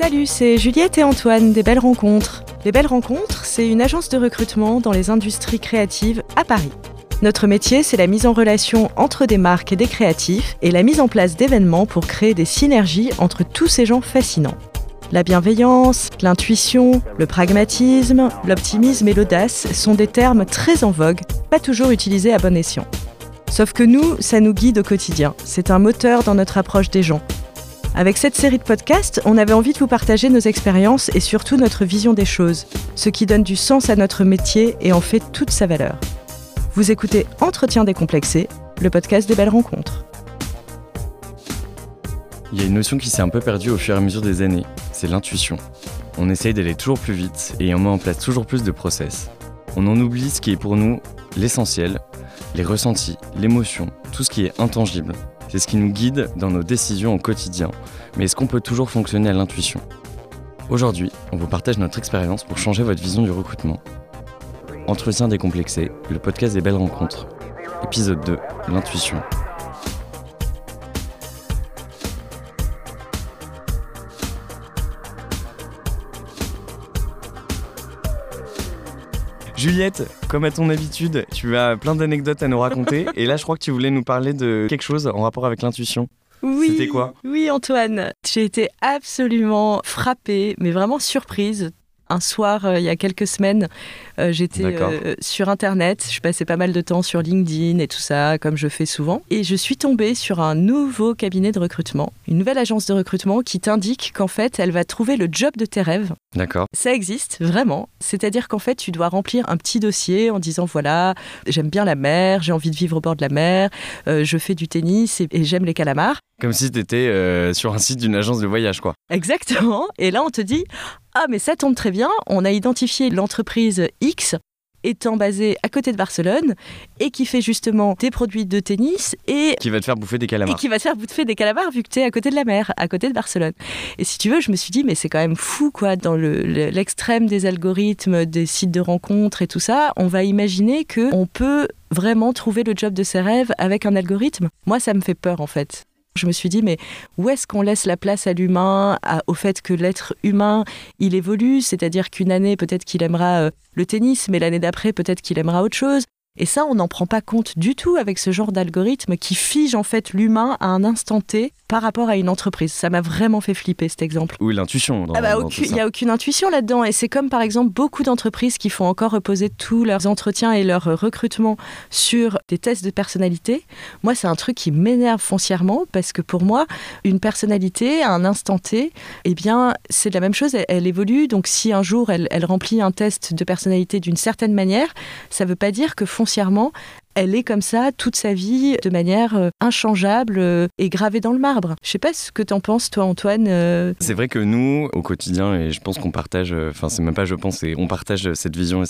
Salut, c'est Juliette et Antoine des Belles Rencontres. Les Belles Rencontres, c'est une agence de recrutement dans les industries créatives à Paris. Notre métier, c'est la mise en relation entre des marques et des créatifs et la mise en place d'événements pour créer des synergies entre tous ces gens fascinants. La bienveillance, l'intuition, le pragmatisme, l'optimisme et l'audace sont des termes très en vogue, pas toujours utilisés à bon escient. Sauf que nous, ça nous guide au quotidien. C'est un moteur dans notre approche des gens. Avec cette série de podcasts, on avait envie de vous partager nos expériences et surtout notre vision des choses, ce qui donne du sens à notre métier et en fait toute sa valeur. Vous écoutez Entretien décomplexé, le podcast des belles rencontres. Il y a une notion qui s'est un peu perdue au fur et à mesure des années, c'est l'intuition. On essaye d'aller toujours plus vite et on met en place toujours plus de process. On en oublie ce qui est pour nous l'essentiel, les ressentis, l'émotion, tout ce qui est intangible. C'est ce qui nous guide dans nos décisions au quotidien. Mais est-ce qu'on peut toujours fonctionner à l'intuition? Aujourd'hui, on vous partage notre expérience pour changer votre vision du recrutement Entretien décomplexé, le podcast des belles rencontres. Épisode 2, l'intuition. Juliette, comme à ton habitude, tu as plein d'anecdotes à nous raconter. et là, je crois que tu voulais nous parler de quelque chose en rapport avec l'intuition. Oui, C'était quoi? Oui, Antoine, j'ai été absolument frappée, mais vraiment surprise un soir, euh, il y a quelques semaines, euh, j'étais euh, sur Internet. Je passais pas mal de temps sur LinkedIn et tout ça, comme je fais souvent. Et je suis tombée sur un nouveau cabinet de recrutement, une nouvelle agence de recrutement qui t'indique qu'en fait, elle va trouver le job de tes rêves. D'accord. Ça existe, vraiment. C'est-à-dire qu'en fait, tu dois remplir un petit dossier en disant voilà, j'aime bien la mer, j'ai envie de vivre au bord de la mer, je fais du tennis et, et j'aime les calamars. Comme si tu étais sur un site d'une agence de voyage, quoi. Exactement. Et là, on te dit Ah, mais ça tombe très bien, on a identifié l'entreprise X étant basée à côté de Barcelone et qui fait justement des produits de tennis et, Qui va te faire bouffer des et calamars. qui va te faire bouffer des calamars vu que tu es à côté de la mer, à côté de Barcelone. Et si tu veux, je me suis dit, mais c'est quand même fou, quoi, dans le- le- l'extrême des algorithmes, des sites de rencontres et tout ça, on va imaginer que on peut vraiment trouver le job de ses rêves avec un algorithme. Moi, ça me fait peur, en fait. Je me suis dit, mais où est-ce qu'on laisse la place à l'humain, au fait que l'être humain, il évolue, c'est-à-dire qu'une année, peut-être qu'il aimera euh, le tennis, mais l'année d'après, peut-être qu'il aimera autre chose. Et ça, on n'en prend pas compte du tout avec ce genre d'algorithme qui fige en fait l'humain à un instant T par rapport à une entreprise. Ça m'a vraiment fait flipper cet exemple. Ou l'intuition. Ah bah, il n'y a aucune intuition là-dedans. Et c'est comme par exemple beaucoup d'entreprises qui font encore reposer tous leurs entretiens et leur recrutement sur des tests de personnalité. Moi, c'est un truc qui m'énerve foncièrement parce que pour moi, une personnalité à un instant T, eh bien, c'est la même chose, elle, elle évolue. Donc si un jour elle, elle remplit un test de personnalité d'une certaine manière, ça ne veut pas dire que foncièrement, elle est comme ça toute sa vie de manière euh, inchangeable euh, et gravée dans le marbre. Je sais pas ce que t'en penses, toi, Antoine. euh, C'est vrai que nous, au quotidien, et je pense qu'on partage, enfin c'est même pas je pense, c'est on partage cette vision et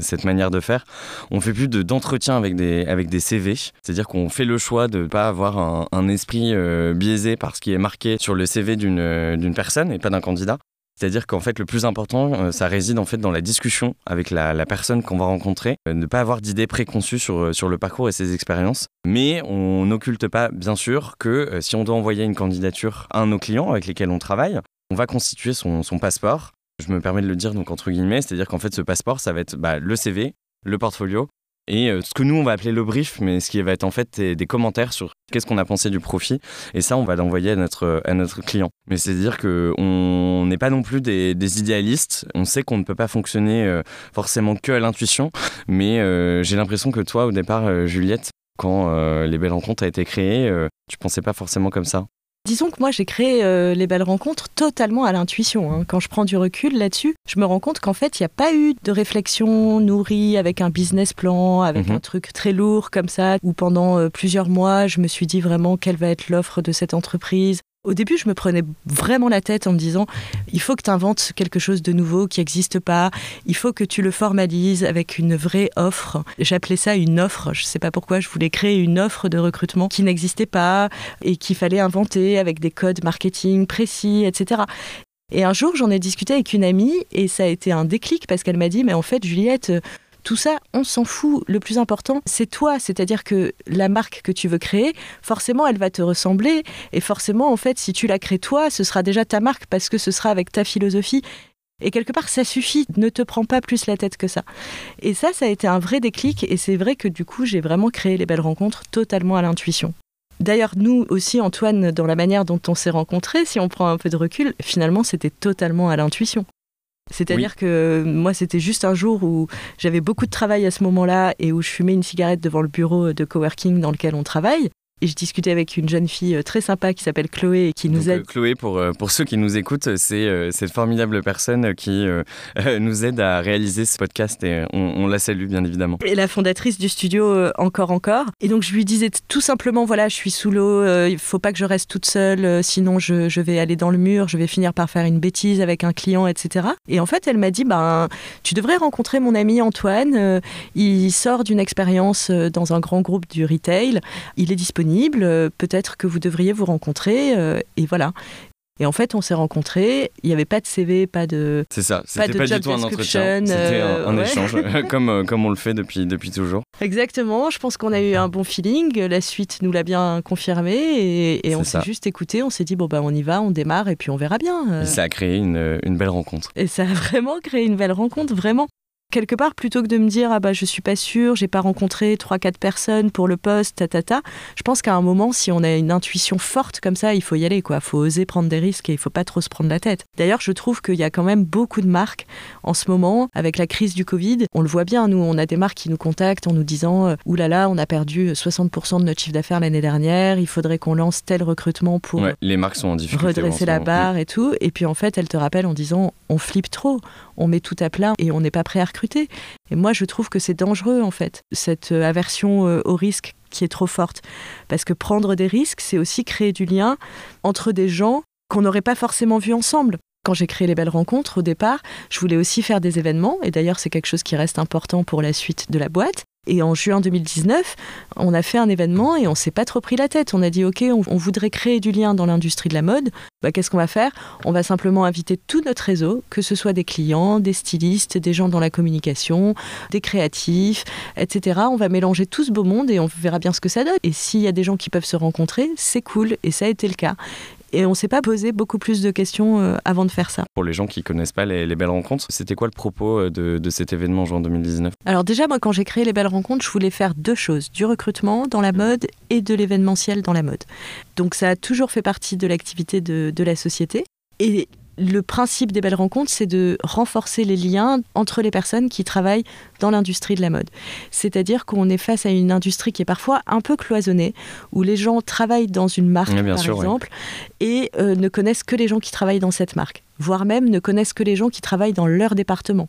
cette- manière de faire. On fait plus de- d'entretien avec des, avec des CV, c'est-à-dire qu'on fait le choix de pas avoir un, esprit biaisé par ce qui est marqué sur le CV d'une d'une personne et pas d'un candidat. C'est-à-dire qu'en fait, le plus important, euh, ça réside en fait dans la discussion avec la, personne qu'on va rencontrer, Euh, ne pas avoir d'idées préconçues sur, euh, sur le parcours et ses expériences. Mais on n'occulte pas, bien sûr, que si on doit envoyer une candidature à un de nos clients avec lesquels on travaille, on va constituer son, son passeport. Je me permets de le dire donc entre guillemets, c'est-à-dire qu'en fait, ce passeport, ça va être bah, le CV, le portfolio et ce que nous on va appeler le brief, mais ce qui va être en fait des commentaires sur qu'est-ce qu'on a pensé du profit, et ça on va l'envoyer à notre, à notre client. Mais c'est-à-dire que on n'est pas non plus des, idéalistes, on sait qu'on ne peut pas fonctionner euh, forcément que à l'intuition, mais euh, j'ai l'impression que toi au départ, euh, Juliette, quand les belles rencontres a été euh, tu pensais pas forcément comme ça. Disons que moi j'ai créé euh, les belles rencontres totalement à l'intuition. hein. Quand je prends du recul là-dessus, je me rends compte qu'en fait il n'y a pas eu de réflexion nourrie avec un business plan, avec Mhm. un truc très lourd comme ça, où pendant euh, plusieurs mois je me suis dit vraiment quelle va être l'offre de cette entreprise. Au début, je me prenais vraiment la tête en me disant il faut que tu inventes quelque chose de nouveau qui n'existe pas, il faut que tu le formalises avec une vraie offre. J'appelais ça une offre, je ne sais pas pourquoi, je voulais créer une offre de recrutement qui n'existait pas et qu'il fallait inventer avec des codes marketing précis, etc. Et un jour, j'en ai discuté avec une amie et ça a été un déclic parce qu'elle m'a dit Mais en fait, Juliette, Tout ça, on s'en fout. Le plus important, c'est toi. C'est-à-dire que la marque que tu veux créer, forcément, elle va te ressembler. Et forcément, en fait, si tu la crées toi, ce sera déjà ta marque parce que ce sera avec ta philosophie. Et quelque part, ça suffit, ne te prends pas plus la tête que ça. Et ça, ça a été un vrai déclic, et c'est vrai que du coup, j'ai vraiment créé les belles rencontres totalement à l'intuition. D'ailleurs, nous aussi, Antoine, dans la manière dont on s'est rencontrés, si on prend un peu de recul, finalement, c'était totalement à l'intuition. C'est-à-dire que moi, c'était juste un jour où j'avais beaucoup de travail à ce moment-là et où je fumais une cigarette devant le bureau de coworking dans lequel on travaille. Et je discutais avec une jeune fille euh, très sympa qui s'appelle Chloé et qui nous aide. Euh, Chloé, pour, euh, pour ceux qui nous écoutent, c'est cette formidable personne qui nous aide à réaliser ce podcast et on, la salue bien évidemment. Et la fondatrice du studio Encore Encore. Et donc je lui disais tout simplement voilà, je suis sous l'eau, il faut pas que je reste toute seule, sinon je, je, vais aller dans le mur, je vais finir par faire une bêtise avec un client, etc. Et en fait, elle m'a dit ben, tu devrais rencontrer mon ami Antoine, il sort d'une expérience dans un grand groupe du retail, il est disponible euh, peut-être que vous devriez vous rencontrer. Euh, et voilà. Et en fait, on s'est rencontrés. Il n'y avait pas de CV, pas de. C'est ça. C'était pas, du tout un entretien. C'était un, euh, échange, comme, comme on le fait depuis, depuis toujours. Exactement. Je pense qu'on a eu un bon feeling. La suite nous l'a bien confirmé. Et, et on s'est juste écouté. On s'est dit, bon, bah, on y va, on démarre et puis on verra bien. Et ça a créé une, une belle rencontre. Et ça a vraiment créé une belle rencontre, vraiment quelque part, plutôt que de me dire ah bah je suis pas sûre, j'ai pas rencontré trois quatre personnes pour le poste, ta ta ta, je pense qu'à un moment, si on a une intuition forte comme ça, il faut y aller quoi. Faut oser prendre des risques et il faut pas trop se prendre la tête. D'ailleurs, je trouve qu'il y a quand même beaucoup de marques en ce moment avec la crise du Covid. On le voit bien, nous, on a des marques qui nous contactent en nous disant euh, oulala, là là, on a perdu 60% de notre chiffre d'affaires l'année dernière, il faudrait qu'on lance tel recrutement pour les marques sont en redresser la barre et tout. Et puis en fait, elles te rappellent en disant on flippe trop, on met tout à plat et on n'est pas prêt à recruter et moi, je trouve que c'est dangereux, en fait, cette euh, aversion euh, au risque qui est trop forte. Parce que prendre des risques, c'est aussi créer du lien entre des gens qu'on n'aurait pas forcément vus ensemble. Quand j'ai créé les belles rencontres, au départ, je voulais aussi faire des événements, et d'ailleurs c'est quelque chose qui reste important pour la suite de la boîte. Et en juin 2019, on a fait un événement et on s'est pas trop pris la tête. On a dit, OK, on, voudrait créer du lien dans l'industrie de la mode. Bah, Qu'est-ce qu'on va faire? On va simplement inviter tout notre réseau, que ce soit des clients, des stylistes, des gens dans la communication, des créatifs, etc. On va mélanger tout ce beau monde et on verra bien ce que ça donne. Et s'il y a des gens qui peuvent se rencontrer, c'est cool. Et ça a été le cas. Et on ne s'est pas posé beaucoup plus de questions euh, avant de faire ça. Pour les gens qui connaissent pas les, belles rencontres, c'était quoi le propos euh, de, de, cet événement en juin 2019 Alors déjà, moi, quand j'ai créé les belles rencontres, je voulais faire deux choses du recrutement dans la mode et de l'événementiel dans la mode. Donc ça a toujours fait partie de l'activité de, de la société. Et le principe des belles rencontres, c'est de renforcer les liens entre les personnes qui travaillent dans l'industrie de la mode. C'est-à-dire qu'on est face à une industrie qui est parfois un peu cloisonnée, où les gens travaillent dans une marque, par exemple, et euh, ne connaissent que les gens qui travaillent dans cette marque, voire même ne connaissent que les gens qui travaillent dans leur département.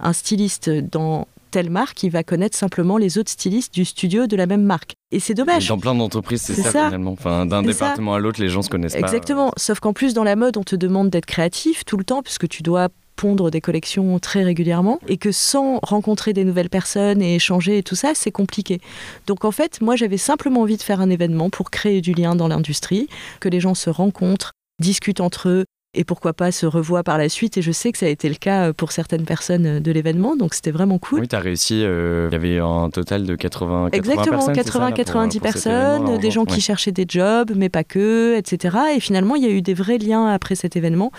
Un styliste dans telle marque, il va connaître simplement les autres stylistes du studio de la même marque. Et c'est dommage. Dans plein d'entreprises, c'est ça, finalement. Enfin, d'un département à l'autre, les gens se connaissent Exactement. pas. Exactement. Sauf qu'en plus, dans la mode, on te demande d'être créatif tout le temps, puisque tu dois pondre des collections très régulièrement et que sans rencontrer des nouvelles personnes et échanger et tout ça, c'est compliqué. Donc en fait, moi j'avais simplement envie de faire un événement pour créer du lien dans l'industrie, que les gens se rencontrent, discutent entre eux, et pourquoi pas se revoit par la suite. Et je sais que ça a été le cas pour certaines personnes de l'événement, donc c'était vraiment cool. Oui, tu as réussi. Euh, il y avait un total de 80, 80 Exactement, 80-90 personnes, des gens qui cherchaient des jobs, mais pas que, etc. Et finalement, il y a eu des vrais liens après cet événement.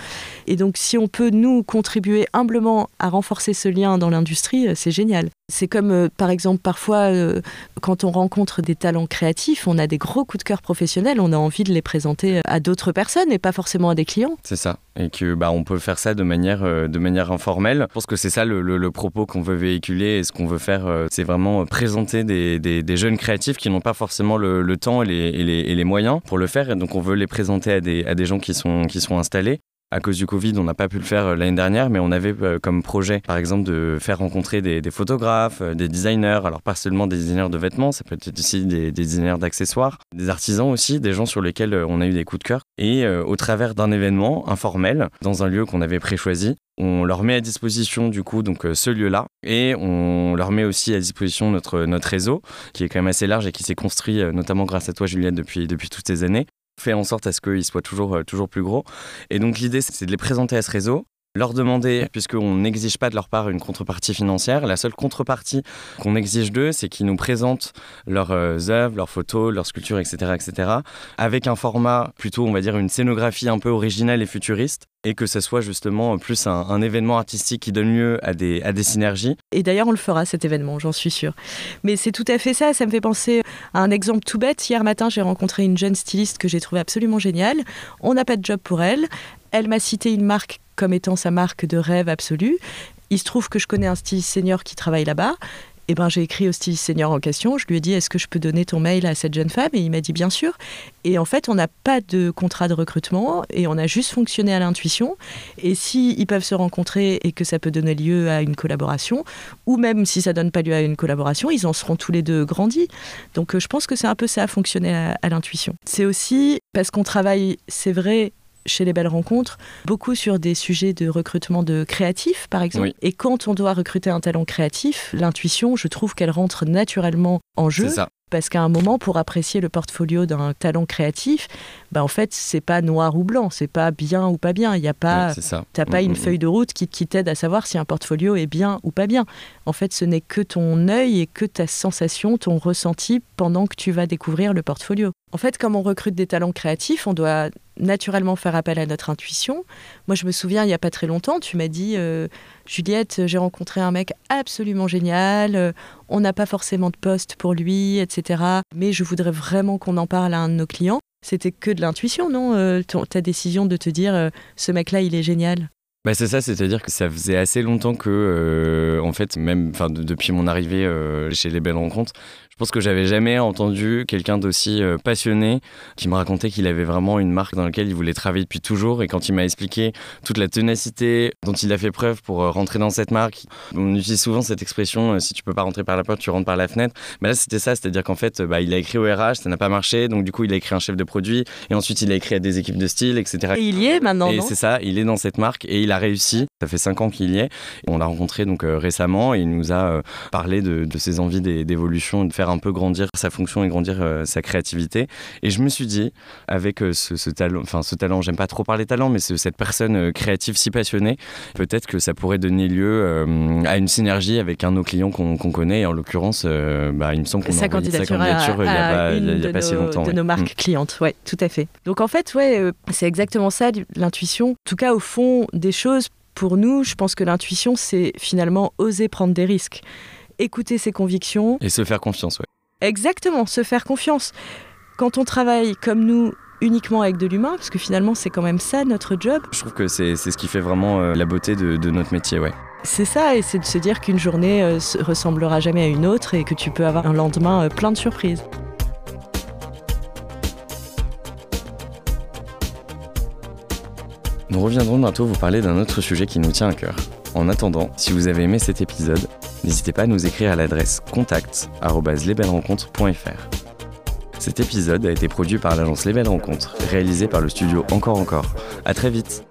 Et donc, si on peut, nous, contribuer humblement à renforcer ce lien dans l'industrie, c'est génial. C'est comme, euh, par exemple, parfois, euh, quand on rencontre des talents créatifs, on a des gros coups de cœur professionnels, on a envie de les présenter à d'autres personnes et pas forcément à des clients. C'est ça. Et que bah, on peut faire ça de manière, euh, informelle. Je pense que c'est ça le, propos qu'on veut véhiculer et ce qu'on veut faire, c'est vraiment présenter des, jeunes créatifs qui n'ont pas forcément le, temps et les, moyens pour le faire. Et donc, on veut les présenter à des, gens qui sont installés à cause du Covid, on n'a pas pu le faire euh, l'année dernière, mais on avait euh, comme projet, par exemple, de faire rencontrer des, photographes, euh, des designers, alors pas seulement des designers de vêtements, ça peut être aussi des, designers d'accessoires, des artisans aussi, des gens sur lesquels on a eu des coups de cœur. Et au travers d'un événement informel, dans un lieu qu'on avait préchoisi, on leur met à disposition du coup donc ce lieu-là. Et on leur met aussi à disposition notre, notre réseau qui est quand même assez large et qui s'est construit notamment grâce à toi Juliette depuis, depuis toutes ces années fait en sorte à ce qu'ils soient toujours, euh, toujours plus gros. Et donc l'idée, c'est de les présenter à ce réseau leur demander, puisqu'on n'exige pas de leur part une contrepartie financière, la seule contrepartie qu'on exige d'eux, c'est qu'ils nous présentent leurs euh, œuvres, leurs photos, leurs sculptures, etc., etc., avec un format plutôt, on va dire, une scénographie un peu originale et futuriste, et que ce soit justement plus un, événement artistique qui donne lieu à des, à des synergies. Et d'ailleurs, on le fera cet événement, j'en suis sûre. Mais c'est tout à fait ça, ça me fait penser à un exemple tout bête. Hier matin, j'ai rencontré une jeune styliste que j'ai trouvée absolument géniale. On n'a pas de job pour elle. Elle m'a cité une marque comme étant sa marque de rêve absolu. Il se trouve que je connais un styliste senior qui travaille là-bas. Eh ben, j'ai écrit au styliste senior en question. Je lui ai dit Est-ce que je peux donner ton mail à cette jeune femme? Et il m'a dit Bien sûr. Et en fait, on n'a pas de contrat de recrutement et on a juste fonctionné à l'intuition. Et si ils peuvent se rencontrer et que ça peut donner lieu à une collaboration, ou même si ça donne pas lieu à une collaboration, ils en seront tous les deux grandis. Donc, euh, je pense que c'est un peu ça, fonctionner à l'intuition. C'est aussi parce qu'on travaille, c'est vrai, chez les belles rencontres, beaucoup sur des sujets de recrutement de créatifs, par exemple. Et quand on doit recruter un talent créatif, l'intuition, je trouve qu'elle rentre naturellement en jeu. Ça. Parce qu'à un moment, pour apprécier le portfolio d'un talent créatif, bah en fait, c'est pas noir ou blanc, c'est pas bien ou pas bien. Il y a pas, t'as pas mm, une mm, feuille mm. de route qui, qui t'aide à savoir si un portfolio est bien ou pas bien. En fait, ce n'est que ton œil et que ta sensation, ton ressenti pendant que tu vas découvrir le portfolio. En fait, comme on recrute des talents créatifs, on doit naturellement faire appel à notre intuition. Moi, je me souviens, il n'y a pas très longtemps, tu m'as dit, euh, Juliette, j'ai rencontré un mec absolument génial, euh, on n'a pas forcément de poste pour lui, etc. Mais je voudrais vraiment qu'on en parle à un de nos clients. C'était que de l'intuition, non euh, Ta décision de te dire, ce mec-là, il est génial. Bah c'est ça, c'est-à-dire que ça faisait assez longtemps que, en fait, même depuis mon arrivée chez Les Belles Rencontres, je pense que j'avais jamais entendu quelqu'un d'aussi euh, passionné qui me racontait qu'il avait vraiment une marque dans laquelle il voulait travailler depuis toujours. Et quand il m'a expliqué toute la ténacité dont il a fait preuve pour euh, rentrer dans cette marque, on utilise souvent cette expression euh, si tu peux pas rentrer par la porte, tu rentres par la fenêtre. Mais là, c'était ça, c'est-à-dire qu'en fait, bah, il a écrit au RH, ça n'a pas marché, donc du coup, il a écrit un chef de produit, et ensuite, il a écrit à des équipes de style, etc. Et il y est maintenant. Et c'est ça, il est dans cette marque et il a réussi. Ça fait cinq ans qu'il y est. on l'a rencontré donc récemment et il nous a parlé de, de ses envies d'évolution, de faire un peu grandir sa fonction et grandir euh, sa créativité. Et je me suis dit, avec euh, ce, talent, enfin ce talent, j'aime pas trop parler talent, mais cette personne euh, créative si passionnée, peut-être que ça pourrait donner lieu à une synergie avec un de nos clients qu'on connaît. Et en l'occurrence, bah, il me semble qu'on a envoyé sa candidature il n'y a, pas, si longtemps. De nos marques mm. clientes, ouais, tout à fait. Donc en fait, ouais, c'est exactement ça, l'intuition. En tout cas, au fond des choses, pour nous, je pense que l'intuition, c'est finalement oser prendre des risques écouter ses convictions. Et se faire confiance, ouais. Exactement, se faire confiance. Quand on travaille comme nous uniquement avec de l'humain, parce que finalement c'est quand même ça notre job. Je trouve que c'est ce qui fait vraiment euh, la beauté de, notre métier, ouais. C'est ça, et c'est de se dire qu'une journée euh, ressemblera jamais à une autre et que tu peux avoir un lendemain euh, plein de surprises. Nous reviendrons bientôt vous parler d'un autre sujet qui nous tient à cœur. En attendant, si vous avez aimé cet épisode, n'hésitez pas à nous écrire à l'adresse contact@lesbellesrencontres.fr. Cet épisode a été produit par l'agence Les Belles Rencontres, réalisé par le studio Encore Encore. À très vite.